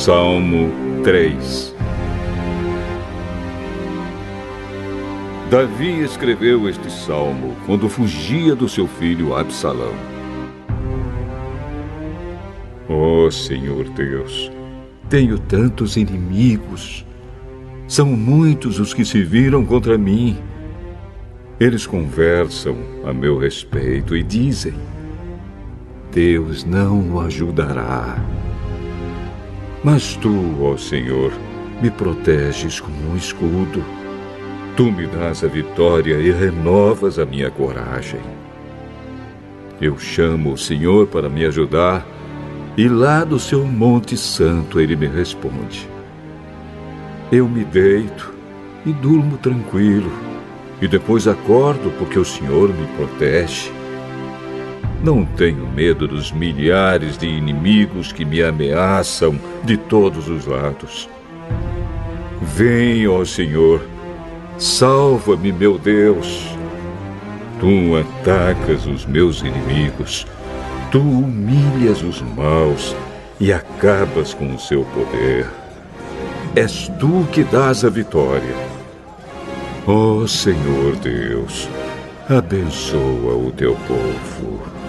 Salmo 3 Davi escreveu este salmo quando fugia do seu filho Absalão. Oh Senhor Deus, tenho tantos inimigos. São muitos os que se viram contra mim. Eles conversam a meu respeito e dizem: Deus não o ajudará. Mas tu, ó Senhor, me proteges como um escudo. Tu me dás a vitória e renovas a minha coragem. Eu chamo o Senhor para me ajudar, e lá do seu Monte Santo ele me responde. Eu me deito e durmo tranquilo, e depois acordo porque o Senhor me protege. Não tenho medo dos milhares de inimigos que me ameaçam de todos os lados. Vem, ó Senhor, salva-me, meu Deus. Tu atacas os meus inimigos, tu humilhas os maus e acabas com o seu poder. És tu que dás a vitória. Ó Senhor Deus, abençoa o teu povo.